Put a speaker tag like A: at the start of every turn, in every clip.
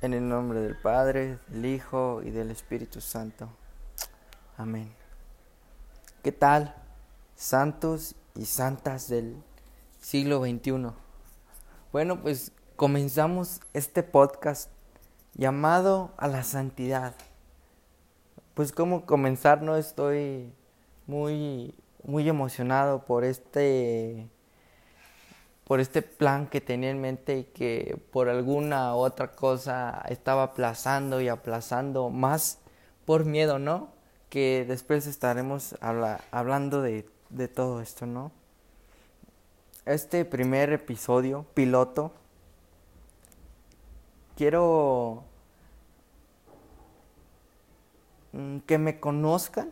A: En el nombre del Padre, del Hijo y del Espíritu Santo. Amén. ¿Qué tal, santos y santas del siglo XXI? Bueno, pues comenzamos este podcast llamado a la santidad. Pues como comenzar, no estoy muy muy emocionado por este por este plan que tenía en mente y que por alguna otra cosa estaba aplazando y aplazando más por miedo, ¿no? Que después estaremos hablando de, de todo esto, ¿no? Este primer episodio, piloto, quiero mm, que me conozcan,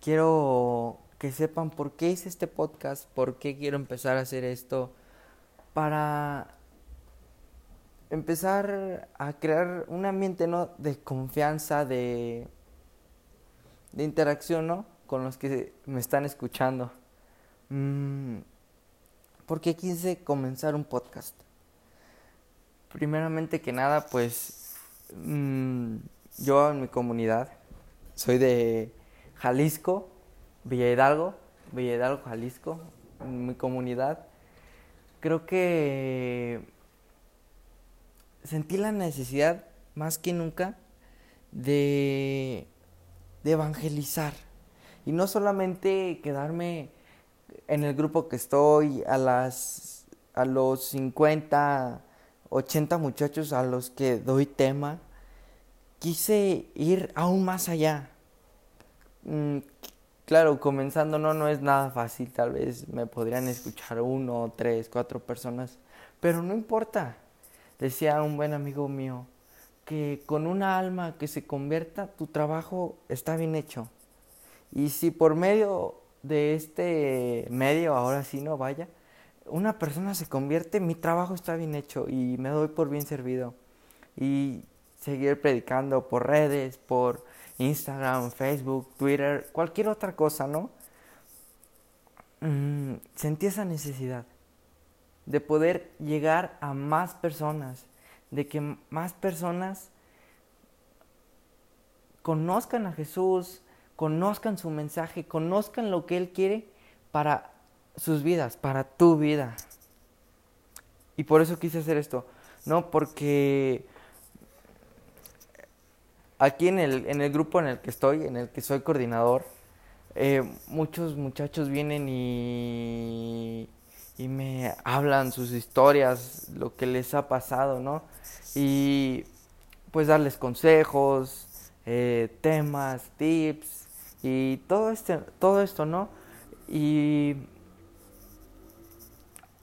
A: quiero que sepan por qué hice este podcast, por qué quiero empezar a hacer esto, para empezar a crear un ambiente ¿no? de confianza, de, de interacción ¿no? con los que me están escuchando. Mm, ¿Por qué quise comenzar un podcast? Primeramente que nada, pues mm, yo en mi comunidad soy de Jalisco, Villa Hidalgo, Villa Hidalgo, Jalisco, en mi comunidad, creo que sentí la necesidad más que nunca de, de evangelizar. Y no solamente quedarme en el grupo que estoy, a, las, a los 50, 80 muchachos a los que doy tema, quise ir aún más allá. Claro, comenzando no, no es nada fácil, tal vez me podrían escuchar uno, tres, cuatro personas, pero no importa. Decía un buen amigo mío que con una alma que se convierta, tu trabajo está bien hecho. Y si por medio de este medio, ahora sí no vaya, una persona se convierte, mi trabajo está bien hecho y me doy por bien servido. Y seguir predicando por redes, por Instagram, Facebook, Twitter, cualquier otra cosa, ¿no? Mm, sentí esa necesidad de poder llegar a más personas, de que más personas conozcan a Jesús, conozcan su mensaje, conozcan lo que Él quiere para sus vidas, para tu vida. Y por eso quise hacer esto, no porque aquí en el, en el grupo en el que estoy, en el que soy coordinador, eh, muchos muchachos vienen y, me hablan sus historias, lo que les ha pasado, ¿no? Y pues darles consejos, eh, temas, tips y todo, este, todo esto, ¿no? Y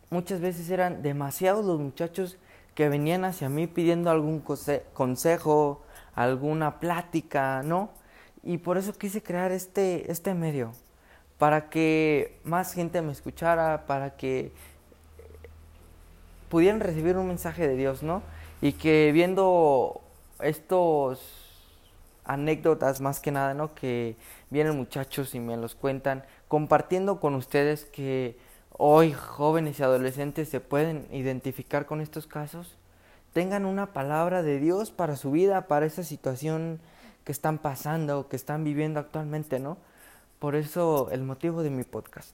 A: muchas veces eran demasiados los muchachos que venían hacia mí pidiendo algún consejo, alguna plática, ¿no? Y por eso quise crear este, este medio, para que más gente me escuchara, para que pudieran recibir un mensaje de Dios, ¿no? Y que viendo estos anécdotas más que nada, ¿no? Que vienen muchachos y me los cuentan, compartiendo con ustedes que hoy jóvenes y adolescentes se pueden identificar con estos casos tengan una palabra de Dios para su vida, para esa situación que están pasando, que están viviendo actualmente, ¿no? Por eso el motivo de mi podcast.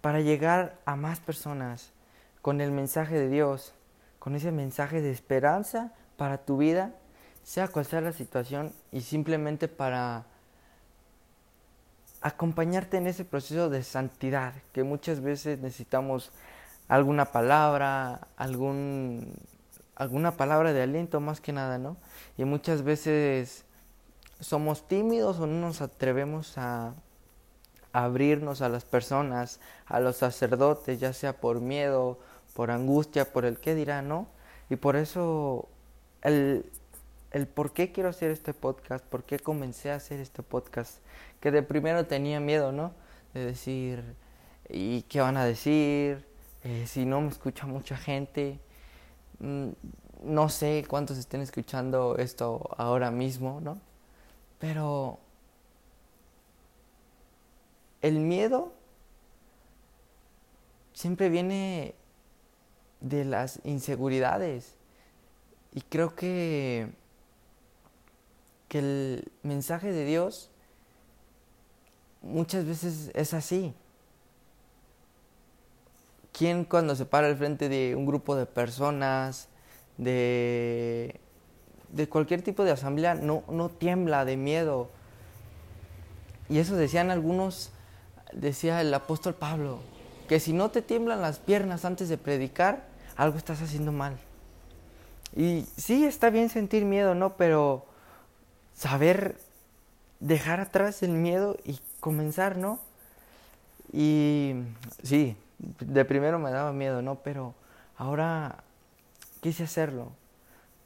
A: Para llegar a más personas con el mensaje de Dios, con ese mensaje de esperanza para tu vida, sea cual sea la situación, y simplemente para acompañarte en ese proceso de santidad, que muchas veces necesitamos alguna palabra, algún alguna palabra de aliento más que nada, ¿no? Y muchas veces somos tímidos o no nos atrevemos a, abrirnos a las personas, a los sacerdotes, ya sea por miedo, por angustia, por el qué dirá, ¿no? Y por eso el, el por qué quiero hacer este podcast, por qué comencé a hacer este podcast, que de primero tenía miedo, ¿no? De decir, ¿y qué van a decir? Eh, si no me escucha mucha gente, no sé cuántos estén escuchando esto ahora mismo, ¿no? Pero el miedo siempre viene de las inseguridades Y creo que, que el mensaje de Dios muchas veces es así. ¿Quién cuando se para al frente de un grupo de personas, de, de cualquier tipo de asamblea, no, no tiembla de miedo? Y eso decían algunos, decía el apóstol Pablo, que si no te tiemblan las piernas antes de predicar, algo estás haciendo mal. Y sí, está bien sentir miedo, ¿no? Pero saber dejar atrás el miedo y comenzar, ¿no? Y sí, de primero me daba miedo, ¿no? Pero ahora quise hacerlo.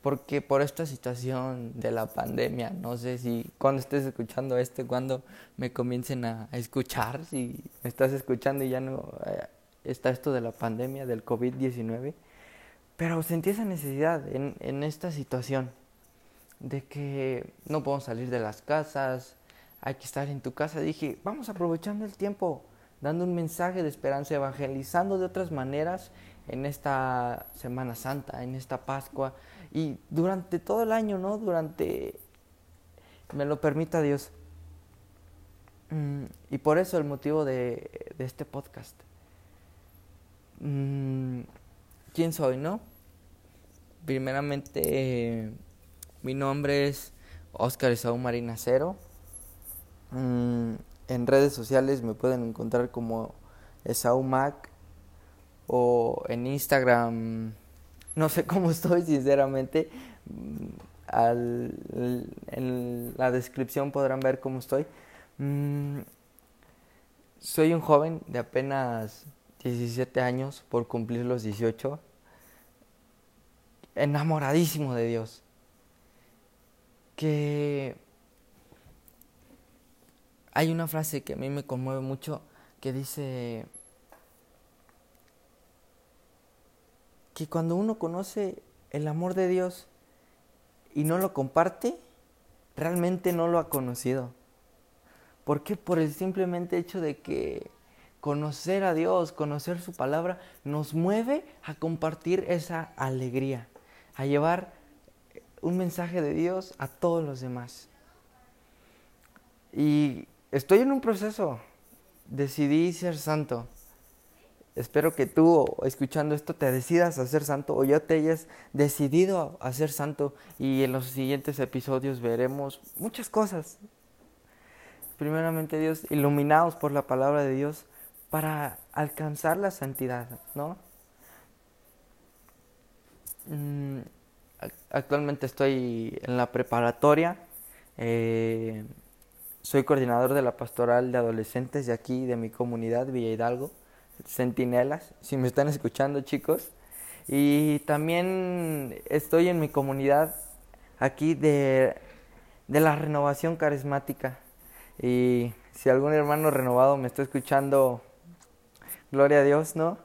A: Porque por esta situación de la pandemia, no sé si cuando estés escuchando este, cuando me comiencen a escuchar, si me estás escuchando y ya no eh, está esto de la pandemia, del COVID-19, pero sentí esa necesidad en, en esta situación de que no podemos salir de las casas, hay que estar en tu casa. Dije, vamos aprovechando el tiempo, dando un mensaje de esperanza, evangelizando de otras maneras en esta Semana Santa, en esta Pascua y durante todo el año, ¿no? Durante, me lo permita Dios. Mm, y por eso el motivo de, este podcast. Mm, ¿Quién soy, no? Primeramente, mi nombre es Oscar Esaú Marinacero. En redes sociales me pueden encontrar como Esaú Mac o en Instagram. No sé cómo estoy, sinceramente. Mm, al, en la descripción podrán ver cómo estoy. Mm, soy un joven de apenas 17 años por cumplir los 18. Enamoradísimo de Dios. Que hay una frase que a mí me conmueve mucho que dice que cuando uno conoce el amor de Dios y no lo comparte, realmente no lo ha conocido. ¿Por qué? Por el simplemente hecho de que conocer a Dios, conocer su palabra, nos mueve a compartir esa alegría, a llevar un mensaje de Dios a todos los demás. Y Estoy en un proceso. Decidí ser santo. Espero que tú, escuchando esto, te decidas a ser santo o ya te hayas decidido a ser santo y en los siguientes episodios veremos muchas cosas. Primeramente Dios, iluminados por la palabra de Dios para alcanzar la santidad, ¿no? Mm, actualmente estoy en la preparatoria. Eh, soy coordinador de la pastoral de adolescentes de aquí, de mi comunidad, Villa Hidalgo, Centinelas, si me están escuchando chicos. Y también estoy en mi comunidad aquí de, de la renovación carismática. Y si algún hermano renovado me está escuchando, gloria a Dios, ¿no?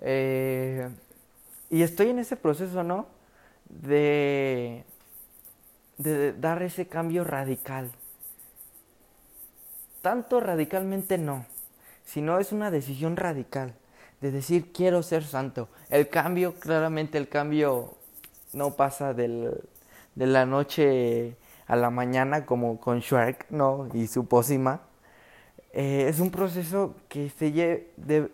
A: Eh, y estoy en ese proceso, ¿no? De, de dar ese cambio radical tanto radicalmente no, sino es una decisión radical de decir quiero ser santo. El cambio, claramente el cambio no pasa del, de la noche a la mañana como con Shrek, ¿no? Y su pócima. Eh, es un proceso que se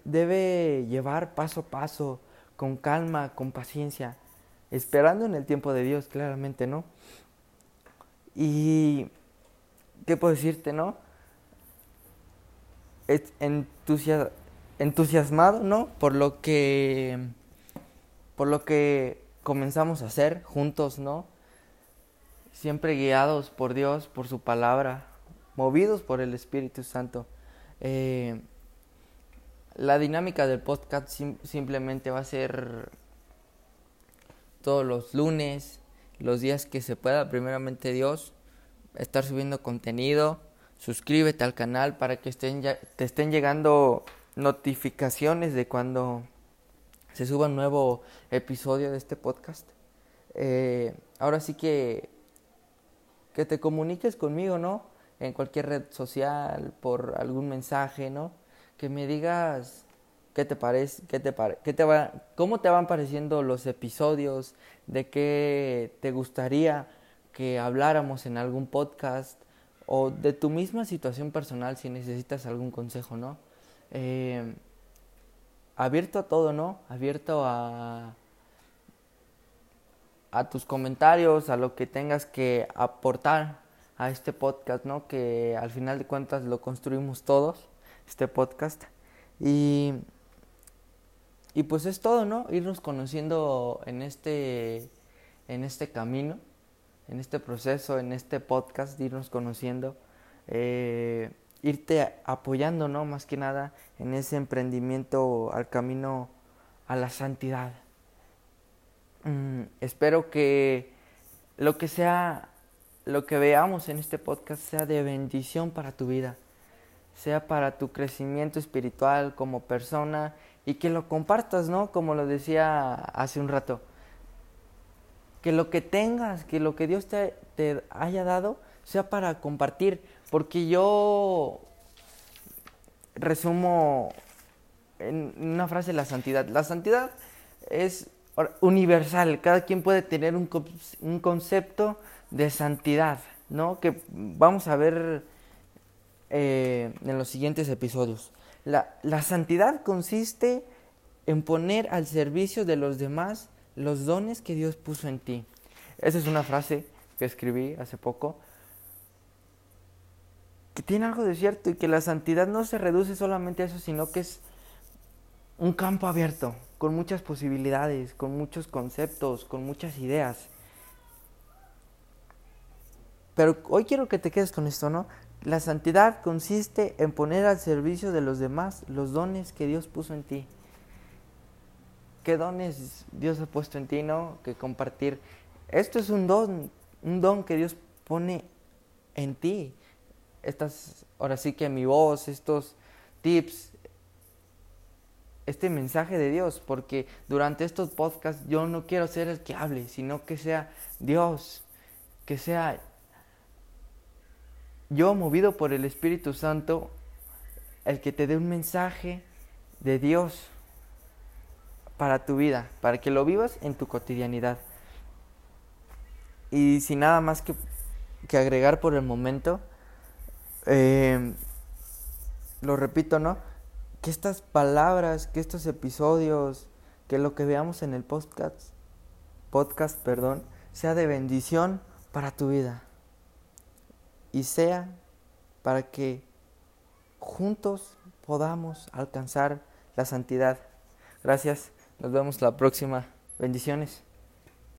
A: debe llevar paso a paso, con calma, con paciencia, esperando en el tiempo de Dios, claramente, ¿no? Y, ¿qué puedo decirte, no? Entusiasmado, ¿no? Por lo que por lo que comenzamos a hacer juntos, ¿no? Siempre guiados por Dios, por su palabra, movidos por el Espíritu Santo. Eh, la dinámica del podcast simplemente va a ser todos los lunes, los días que se pueda, primeramente Dios, estar subiendo contenido suscríbete al canal para que estén ya, te estén llegando notificaciones de cuando se suba un nuevo episodio de este podcast. Eh, ahora sí que que te comuniques conmigo, ¿no? En cualquier red social, por algún mensaje, ¿no? Que me digas ¿Qué te parece? ¿Qué te pare qué te va ¿Cómo te van pareciendo los episodios? ¿De qué te gustaría que habláramos en algún podcast? O de tu misma situación personal si necesitas algún consejo, ¿no? Eh, abierto a todo, ¿no? Abierto a, a tus comentarios, a lo que tengas que aportar a este podcast, ¿no? Que al final de cuentas lo construimos todos, este podcast. Y y pues es todo, ¿no? Irnos conociendo en este, en este camino, en este proceso, en este podcast, irnos conociendo, eh, irte apoyando, ¿no? Más que nada en ese emprendimiento al camino a la santidad. Mm, espero que lo que sea, lo que veamos en este podcast sea de bendición para tu vida, sea para tu crecimiento espiritual como persona y que lo compartas, ¿no? Como lo decía hace un rato. Que lo que tengas, que lo que Dios te, te haya dado, sea para compartir. Porque yo resumo en una frase la santidad. La santidad es universal, cada quien puede tener un, concepto de santidad, ¿no? Que vamos a ver eh, en los siguientes episodios. La santidad consiste en poner al servicio de los demás los dones que Dios puso en ti. Esa es una frase que escribí hace poco, que tiene algo de cierto y que la santidad no se reduce solamente a eso, sino que es un campo abierto, con muchas posibilidades, con muchos conceptos, con muchas ideas. Pero hoy quiero que te quedes con esto, ¿no? La santidad consiste en poner al servicio de los demás los dones que Dios puso en ti. ¿Qué dones Dios ha puesto en ti, no? Que compartir. Esto es un don, un don que Dios pone en ti. Estas, ahora sí que mi voz, estos tips, este mensaje de Dios, porque durante estos podcasts yo no quiero ser el que hable, sino que sea Dios, que sea yo movido por el Espíritu Santo, el que te dé un mensaje de Dios para tu vida, para que lo vivas en tu cotidianidad. Y sin nada más que, agregar por el momento, eh, lo repito, ¿no? Que estas palabras, que estos episodios, que lo que veamos en el podcast, podcast, perdón, sea de bendición para tu vida y sea para que juntos podamos alcanzar la santidad. Gracias, nos vemos la próxima. Bendiciones.